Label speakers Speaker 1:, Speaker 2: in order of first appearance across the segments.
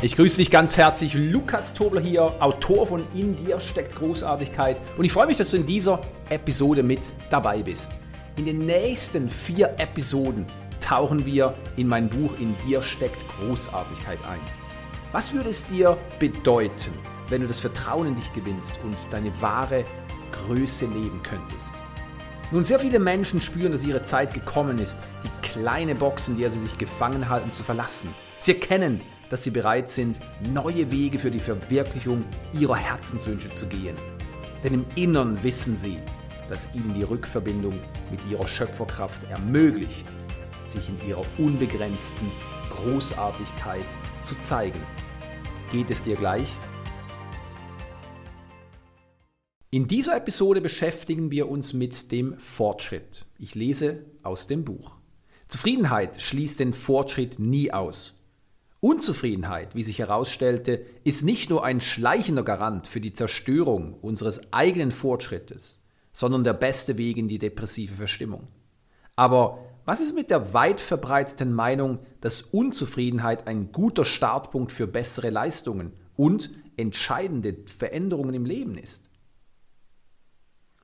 Speaker 1: Ich grüße dich ganz herzlich, Lukas Tobler hier, Autor von In dir steckt Großartigkeit und ich freue mich, dass du in dieser Episode mit dabei bist. In den nächsten vier Episoden tauchen wir in mein Buch In dir steckt Großartigkeit ein. Was würde es dir bedeuten, wenn du das Vertrauen in dich gewinnst und deine wahre Größe leben könntest? Nun, sehr viele Menschen spüren, dass ihre Zeit gekommen ist, die kleine Box, in der sie sich gefangen halten, zu verlassen. Sie erkennen, dass sie bereit sind, neue Wege für die Verwirklichung ihrer Herzenswünsche zu gehen. Denn im Innern wissen sie, dass ihnen die Rückverbindung mit ihrer Schöpferkraft ermöglicht, sich in ihrer unbegrenzten Großartigkeit zu zeigen. Geht es dir gleich? In dieser Episode beschäftigen wir uns mit dem Fortschritt. Ich lese aus dem Buch. Zufriedenheit schließt den Fortschritt nie aus. Unzufriedenheit, wie sich herausstellte, ist nicht nur ein schleichender Garant für die Zerstörung unseres eigenen Fortschrittes, sondern der beste Weg in die depressive Verstimmung. Aber was ist mit der weit verbreiteten Meinung, dass Unzufriedenheit ein guter Startpunkt für bessere Leistungen und entscheidende Veränderungen im Leben ist?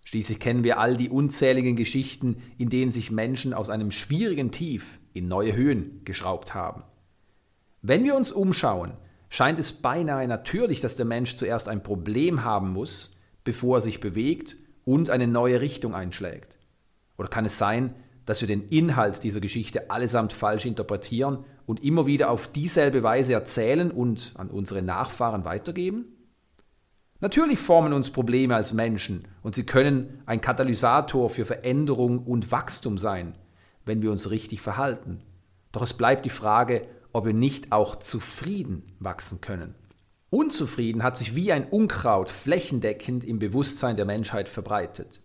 Speaker 1: Schließlich kennen wir all die unzähligen Geschichten, in denen sich Menschen aus einem schwierigen Tief in neue Höhen geschraubt haben. Wenn wir uns umschauen, scheint es beinahe natürlich, dass der Mensch zuerst ein Problem haben muss, bevor er sich bewegt und eine neue Richtung einschlägt. Oder kann es sein, dass wir den Inhalt dieser Geschichte allesamt falsch interpretieren und immer wieder auf dieselbe Weise erzählen und an unsere Nachfahren weitergeben? Natürlich formen uns Probleme als Menschen und sie können ein Katalysator für Veränderung und Wachstum sein, wenn wir uns richtig verhalten. Doch es bleibt die Frage, ob wir nicht auch zufrieden wachsen können. Unzufrieden hat sich wie ein Unkraut flächendeckend im Bewusstsein der Menschheit verbreitet.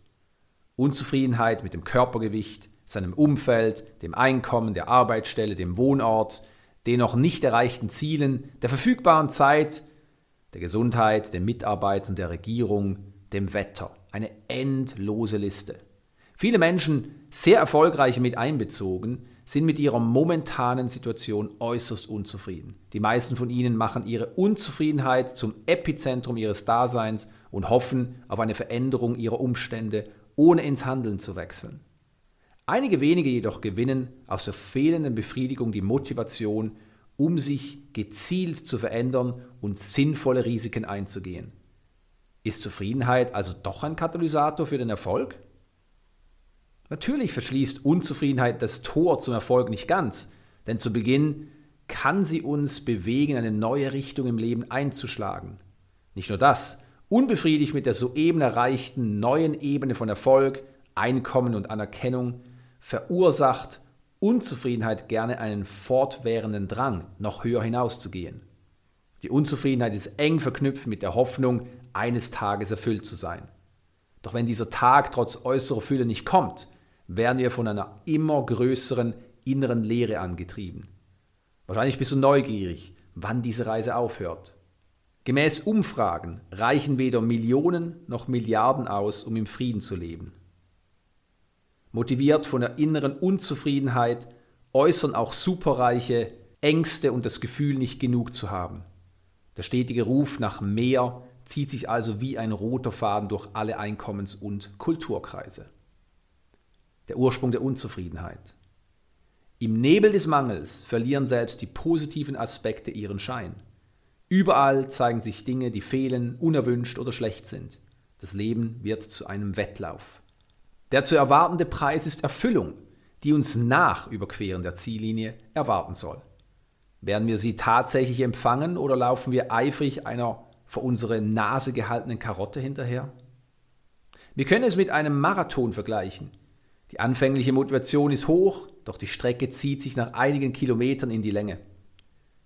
Speaker 1: Unzufriedenheit mit dem Körpergewicht, seinem Umfeld, dem Einkommen, der Arbeitsstelle, dem Wohnort, den noch nicht erreichten Zielen, der verfügbaren Zeit, der Gesundheit, den Mitarbeitern, der Regierung, dem Wetter. Eine endlose Liste. Viele Menschen, sehr erfolgreich mit einbezogen, sind mit ihrer momentanen Situation äußerst unzufrieden. Die meisten von ihnen machen ihre Unzufriedenheit zum Epizentrum ihres Daseins und hoffen auf eine Veränderung ihrer Umstände, ohne ins Handeln zu wechseln. Einige wenige jedoch gewinnen aus der fehlenden Befriedigung die Motivation, um sich gezielt zu verändern und sinnvolle Risiken einzugehen. Ist Zufriedenheit also doch ein Katalysator für den Erfolg? Natürlich verschließt Unzufriedenheit das Tor zum Erfolg nicht ganz, denn zu Beginn kann sie uns bewegen, eine neue Richtung im Leben einzuschlagen. Nicht nur das, unbefriedigt mit der soeben erreichten neuen Ebene von Erfolg, Einkommen und Anerkennung verursacht Unzufriedenheit gerne einen fortwährenden Drang, noch höher hinauszugehen. Die Unzufriedenheit ist eng verknüpft mit der Hoffnung, eines Tages erfüllt zu sein. Doch wenn dieser Tag trotz äußerer Fülle nicht kommt, werden wir von einer immer größeren inneren Leere angetrieben. Wahrscheinlich bist du neugierig, wann diese Reise aufhört. Gemäß Umfragen reichen weder Millionen noch Milliarden aus, um im Frieden zu leben. Motiviert von der inneren Unzufriedenheit äußern auch Superreiche Ängste und das Gefühl, nicht genug zu haben. Der stetige Ruf nach mehr zieht sich also wie ein roter Faden durch alle Einkommens- und Kulturkreise der Ursprung der Unzufriedenheit. Im Nebel des Mangels verlieren selbst die positiven Aspekte ihren Schein. Überall zeigen sich Dinge, die fehlen, unerwünscht oder schlecht sind. Das Leben wird zu einem Wettlauf. Der zu erwartende Preis ist Erfüllung, die uns nach Überqueren der Ziellinie erwarten soll. Werden wir sie tatsächlich empfangen oder laufen wir eifrig einer vor unsere Nase gehaltenen Karotte hinterher? Wir können es mit einem Marathon vergleichen. Die anfängliche Motivation ist hoch, doch die Strecke zieht sich nach einigen Kilometern in die Länge.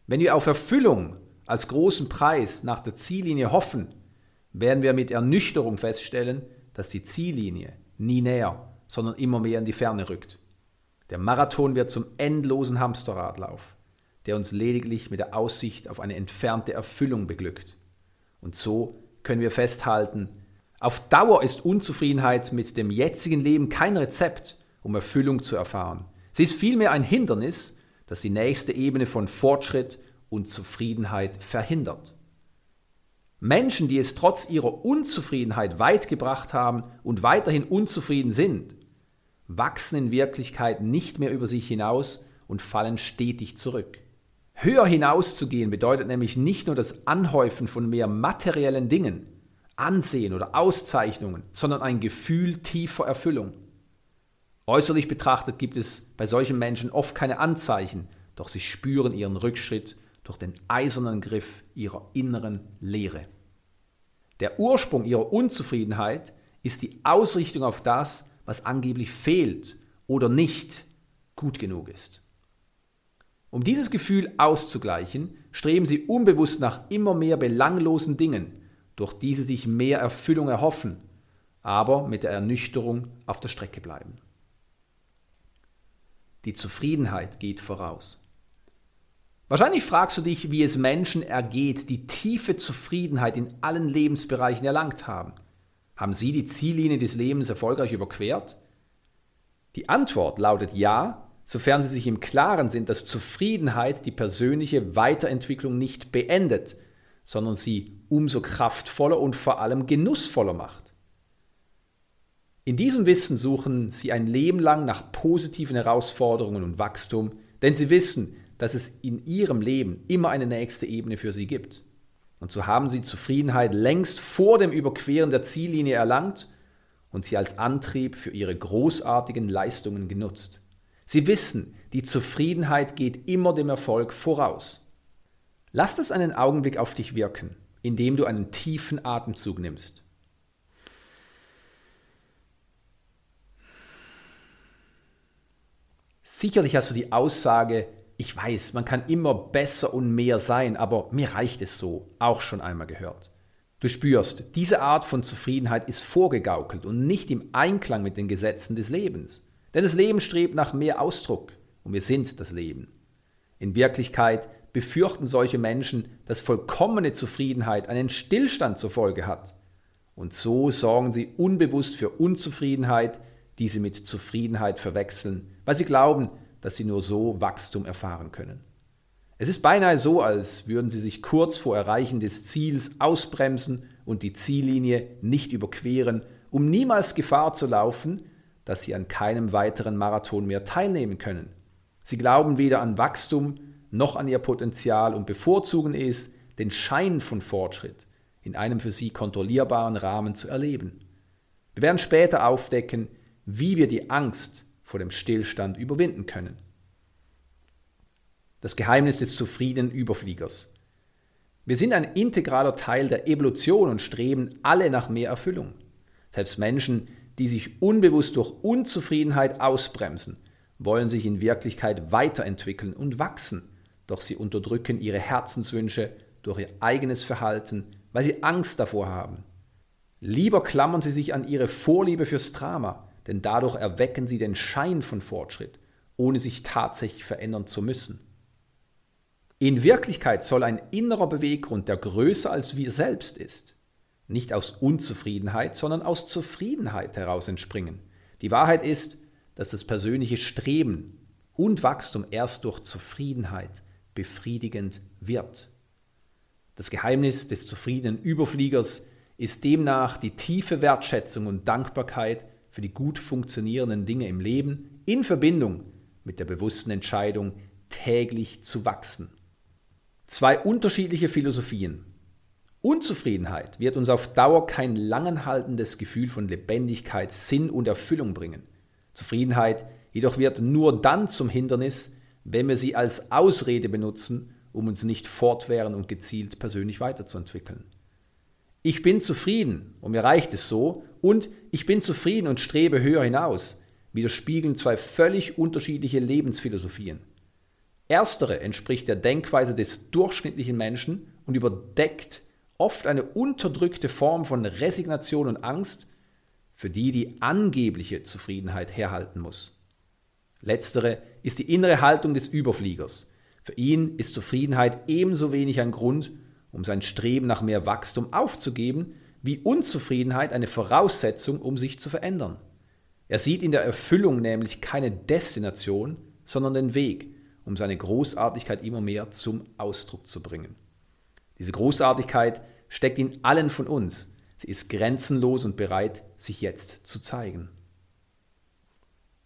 Speaker 1: Wenn wir auf Erfüllung als großen Preis nach der Ziellinie hoffen, werden wir mit Ernüchterung feststellen, dass die Ziellinie nie näher, sondern immer mehr in die Ferne rückt. Der Marathon wird zum endlosen Hamsterradlauf, der uns lediglich mit der Aussicht auf eine entfernte Erfüllung beglückt. Und so können wir festhalten, auf Dauer ist Unzufriedenheit mit dem jetzigen Leben kein Rezept, um Erfüllung zu erfahren. Sie ist vielmehr ein Hindernis, das die nächste Ebene von Fortschritt und Zufriedenheit verhindert. Menschen, die es trotz ihrer Unzufriedenheit weit gebracht haben und weiterhin unzufrieden sind, wachsen in Wirklichkeit nicht mehr über sich hinaus und fallen stetig zurück. Höher hinauszugehen bedeutet nämlich nicht nur das Anhäufen von mehr materiellen Dingen, Ansehen oder Auszeichnungen, sondern ein Gefühl tiefer Erfüllung. Äußerlich betrachtet gibt es bei solchen Menschen oft keine Anzeichen, doch sie spüren ihren Rückschritt durch den eisernen Griff ihrer inneren Leere. Der Ursprung ihrer Unzufriedenheit ist die Ausrichtung auf das, was angeblich fehlt oder nicht gut genug ist. Um dieses Gefühl auszugleichen, streben sie unbewusst nach immer mehr belanglosen Dingen, durch die sie sich mehr Erfüllung erhoffen, aber mit der Ernüchterung auf der Strecke bleiben. Die Zufriedenheit geht voraus. Wahrscheinlich fragst du dich, wie es Menschen ergeht, die tiefe Zufriedenheit in allen Lebensbereichen erlangt haben. Haben sie die Ziellinie des Lebens erfolgreich überquert? Die Antwort lautet ja, sofern sie sich im Klaren sind, dass Zufriedenheit die persönliche Weiterentwicklung nicht beendet, sondern sie umso kraftvoller und vor allem genussvoller macht. In diesem Wissen suchen sie ein Leben lang nach positiven Herausforderungen und Wachstum, denn sie wissen, dass es in ihrem Leben immer eine nächste Ebene für sie gibt. Und so haben sie Zufriedenheit längst vor dem Überqueren der Ziellinie erlangt und sie als Antrieb für ihre großartigen Leistungen genutzt. Sie wissen, die Zufriedenheit geht immer dem Erfolg voraus. Lass das einen Augenblick auf dich wirken, indem du einen tiefen Atemzug nimmst. Sicherlich hast du die Aussage, ich weiß, man kann immer besser und mehr sein, aber mir reicht es so, auch schon einmal gehört. Du spürst, diese Art von Zufriedenheit ist vorgegaukelt und nicht im Einklang mit den Gesetzen des Lebens. Denn das Leben strebt nach mehr Ausdruck und wir sind das Leben. In Wirklichkeit befürchten solche Menschen, dass vollkommene Zufriedenheit einen Stillstand zur Folge hat. Und so sorgen sie unbewusst für Unzufriedenheit, die sie mit Zufriedenheit verwechseln, weil sie glauben, dass sie nur so Wachstum erfahren können. Es ist beinahe so, als würden sie sich kurz vor Erreichen des Ziels ausbremsen und die Ziellinie nicht überqueren, um niemals Gefahr zu laufen, dass sie an keinem weiteren Marathon mehr teilnehmen können. Sie glauben weder an Wachstum noch an ihr Potenzial und bevorzugen es, den Schein von Fortschritt in einem für sie kontrollierbaren Rahmen zu erleben. Wir werden später aufdecken, wie wir die Angst vor dem Stillstand überwinden können. Das Geheimnis des zufriedenen Überfliegers. Wir sind ein integraler Teil der Evolution und streben alle nach mehr Erfüllung. Selbst Menschen, die sich unbewusst durch Unzufriedenheit ausbremsen, wollen sich in Wirklichkeit weiterentwickeln und wachsen, doch sie unterdrücken ihre Herzenswünsche durch ihr eigenes Verhalten, weil sie Angst davor haben. Lieber klammern sie sich an ihre Vorliebe fürs Drama, denn dadurch erwecken sie den Schein von Fortschritt, ohne sich tatsächlich verändern zu müssen. In Wirklichkeit soll ein innerer Beweggrund, der größer als wir selbst ist, nicht aus Unzufriedenheit, sondern aus Zufriedenheit heraus entspringen. Die Wahrheit ist, dass das persönliche Streben und Wachstum erst durch Zufriedenheit befriedigend wird. Das Geheimnis des zufriedenen Überfliegers ist demnach die tiefe Wertschätzung und Dankbarkeit für die gut funktionierenden Dinge im Leben in Verbindung mit der bewussten Entscheidung, täglich zu wachsen. Zwei unterschiedliche Philosophien. Unzufriedenheit wird uns auf Dauer kein langanhaltendes Gefühl von Lebendigkeit, Sinn und Erfüllung bringen. Zufriedenheit jedoch wird nur dann zum Hindernis, wenn wir sie als Ausrede benutzen, um uns nicht fortwährend und gezielt persönlich weiterzuentwickeln. Ich bin zufrieden und mir reicht es so und ich bin zufrieden und strebe höher hinaus widerspiegeln zwei völlig unterschiedliche Lebensphilosophien. Erstere entspricht der Denkweise des durchschnittlichen Menschen und überdeckt oft eine unterdrückte Form von Resignation und Angst, für die die angebliche Zufriedenheit herhalten muss. Letztere ist die innere Haltung des Überfliegers. Für ihn ist Zufriedenheit ebenso wenig ein Grund, um sein Streben nach mehr Wachstum aufzugeben, wie Unzufriedenheit eine Voraussetzung, um sich zu verändern. Er sieht in der Erfüllung nämlich keine Destination, sondern den Weg um seine Großartigkeit immer mehr zum Ausdruck zu bringen. Diese Großartigkeit steckt in allen von uns. Sie ist grenzenlos und bereit, sich jetzt zu zeigen.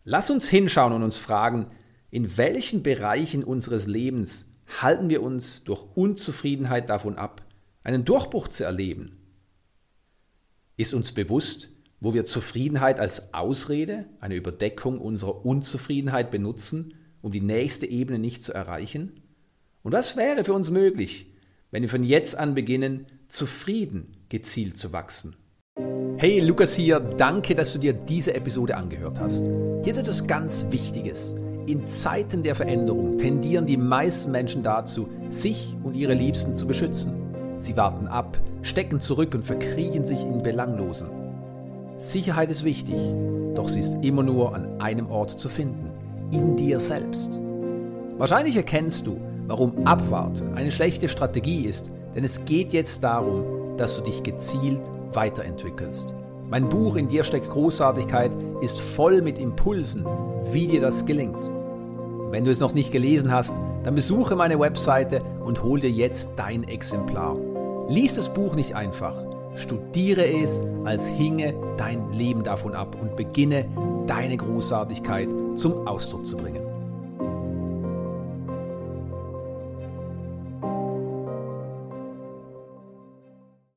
Speaker 1: Lass uns hinschauen und uns fragen, in welchen Bereichen unseres Lebens halten wir uns durch Unzufriedenheit davon ab, einen Durchbruch zu erleben? Ist uns bewusst, wo wir Zufriedenheit als Ausrede, eine Überdeckung unserer Unzufriedenheit benutzen, um die nächste Ebene nicht zu erreichen? Und was wäre für uns möglich, wenn wir von jetzt an beginnen, zufrieden gezielt zu wachsen? Hey, Lukas hier, danke, dass du dir diese Episode angehört hast. Hier ist etwas ganz Wichtiges. In Zeiten der Veränderung tendieren die meisten Menschen dazu, sich und ihre Liebsten zu beschützen. Sie warten ab, stecken zurück und verkriechen sich in Belanglosen. Sicherheit ist wichtig, doch sie ist immer nur an einem Ort zu finden, in dir selbst. Wahrscheinlich erkennst du, warum Abwarten eine schlechte Strategie ist, denn es geht jetzt darum, dass du dich gezielt weiterentwickelst. Mein Buch In dir steckt Großartigkeit ist voll mit Impulsen, wie dir das gelingt. Wenn du es noch nicht gelesen hast, dann besuche meine Webseite und hol dir jetzt dein Exemplar. Lies das Buch nicht einfach, studiere es, als hinge dein Leben davon ab und beginne deine Großartigkeit zum Ausdruck zu bringen.